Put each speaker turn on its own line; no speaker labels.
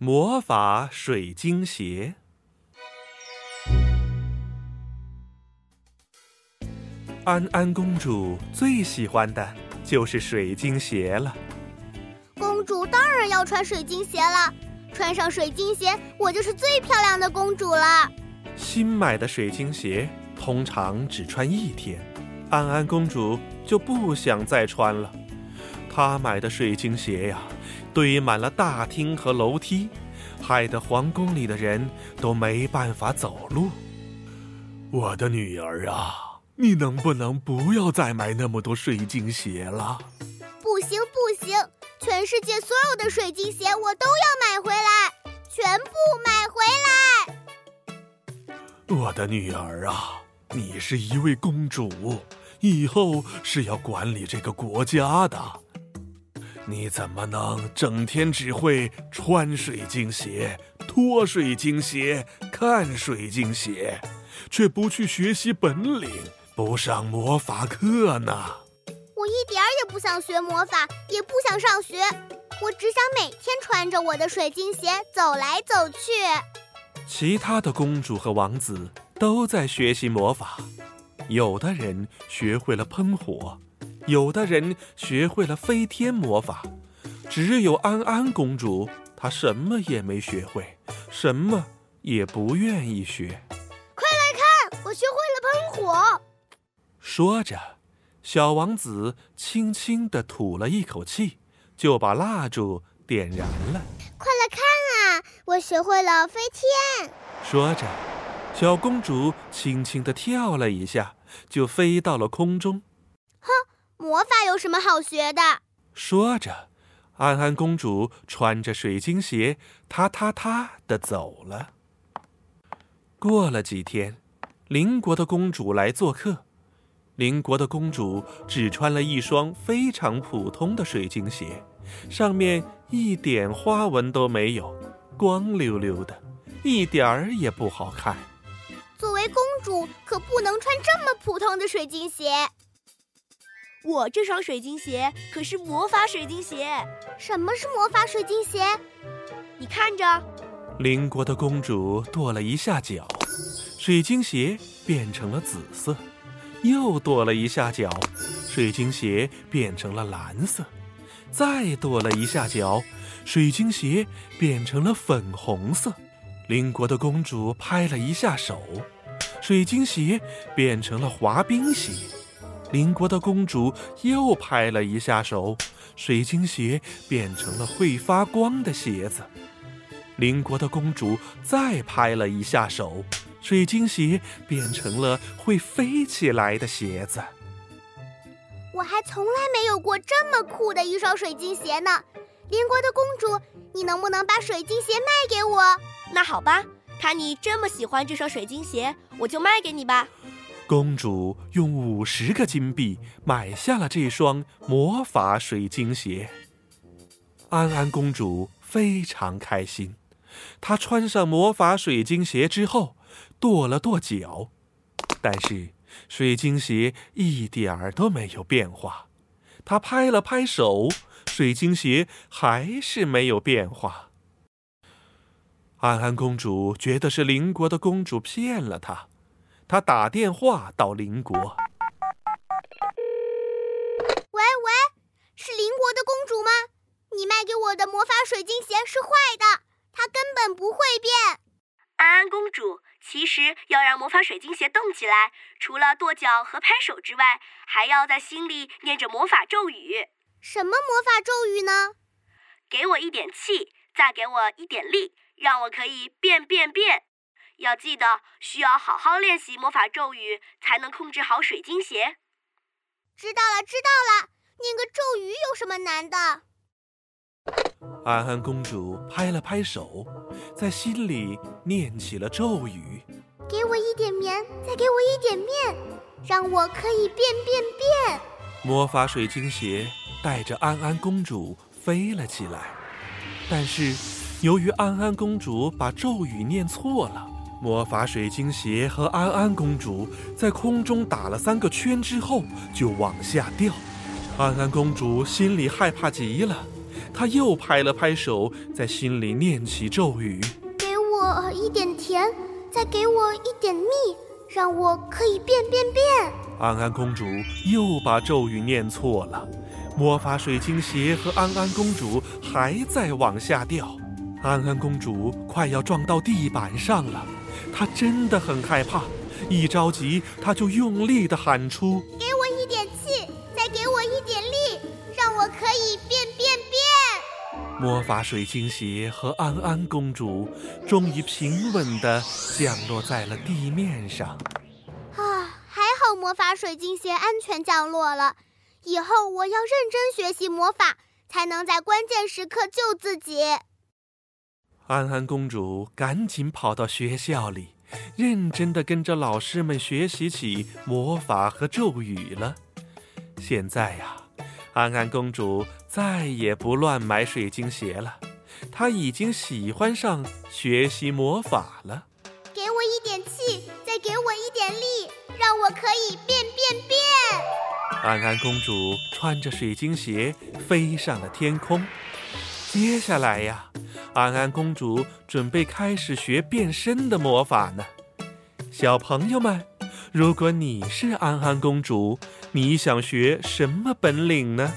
魔法水晶鞋。安安公主最喜欢的就是水晶鞋了。
公主当然要穿水晶鞋了，穿上水晶鞋，我就是最漂亮的公主了。
新买的水晶鞋通常只穿一天，安安公主就不想再穿了。她买的水晶鞋呀，堆满了大厅和楼梯，害得皇宫里的人都没办法走路。我的女儿啊！你能不能不要再买那么多水晶鞋了？
不行不行，全世界所有的水晶鞋我都要买回来，全部买回来！
我的女儿啊，你是一位公主，以后是要管理这个国家的，你怎么能整天只会穿水晶鞋、脱水晶鞋、看水晶鞋，却不去学习本领？不上魔法课呢？
我一点儿也不想学魔法，也不想上学，我只想每天穿着我的水晶鞋走来走去。
其他的公主和王子都在学习魔法，有的人学会了喷火，有的人学会了飞天魔法，只有安安公主，她什么也没学会，什么也不愿意学。
快来看，我学会了喷火！
说着，小王子轻轻地吐了一口气，就把蜡烛点燃了。
快来看啊，我学会了飞天！
说着，小公主轻轻地跳了一下，就飞到了空中。
哼，魔法有什么好学的？
说着，安安公主穿着水晶鞋，踏踏踏地走了。过了几天，邻国的公主来做客。邻国的公主只穿了一双非常普通的水晶鞋，上面一点花纹都没有，光溜溜的，一点儿也不好看。
作为公主，可不能穿这么普通的水晶鞋。
我这双水晶鞋可是魔法水晶鞋。
什么是魔法水晶鞋？
你看着。
邻国的公主跺了一下脚，水晶鞋变成了紫色。又跺了一下脚，水晶鞋变成了蓝色；再跺了一下脚，水晶鞋变成了粉红色。邻国的公主拍了一下手，水晶鞋变成了滑冰鞋。邻国的公主又拍了一下手，水晶鞋变成了会发光的鞋子。邻国的公主再拍了一下手。水晶鞋变成了会飞起来的鞋子。
我还从来没有过这么酷的一双水晶鞋呢！邻国的公主，你能不能把水晶鞋卖给我？
那好吧，看你这么喜欢这双水晶鞋，我就卖给你吧。
公主用五十个金币买下了这双魔法水晶鞋。安安公主非常开心，她穿上魔法水晶鞋之后。跺了跺脚，但是水晶鞋一点儿都没有变化。他拍了拍手，水晶鞋还是没有变化。安安公主觉得是邻国的公主骗了她，她打电话到邻国。
喂喂，是邻国的公主吗？你卖给我的魔法水晶鞋是坏的，它根本不会变。
安安公主。其实要让魔法水晶鞋动起来，除了跺脚和拍手之外，还要在心里念着魔法咒语。
什么魔法咒语呢？
给我一点气，再给我一点力，让我可以变变变。要记得，需要好好练习魔法咒语，才能控制好水晶鞋。
知道了，知道了。念个咒语有什么难的？
安安公主拍了拍手，在心里念起了咒语：“
给我一点棉，再给我一点面，让我可以变变变。”
魔法水晶鞋带着安安公主飞了起来，但是由于安安公主把咒语念错了，魔法水晶鞋和安安公主在空中打了三个圈之后就往下掉。安安公主心里害怕极了。她又拍了拍手，在心里念起咒语：“
给我一点甜，再给我一点蜜，让我可以变变变。”
安安公主又把咒语念错了，魔法水晶鞋和安安公主还在往下掉。安安公主快要撞到地板上了，她真的很害怕。一着急，她就用力地喊出：“
给我一点气，再给我一点力，让我可以变变变！”
魔法水晶鞋和安安公主终于平稳地降落在了地面上。
啊，还好魔法水晶鞋安全降落了。以后我要认真学习魔法，才能在关键时刻救自己。
安安公主赶紧跑到学校里，认真的跟着老师们学习起魔法和咒语了。现在呀，安安公主再也不乱买水晶鞋了，她已经喜欢上学习魔法了。
给我一点气，再给我一点力，让我可以变变变！
安安公主穿着水晶鞋飞上了天空。接下来呀。安安公主准备开始学变身的魔法呢，小朋友们，如果你是安安公主，你想学什么本领呢？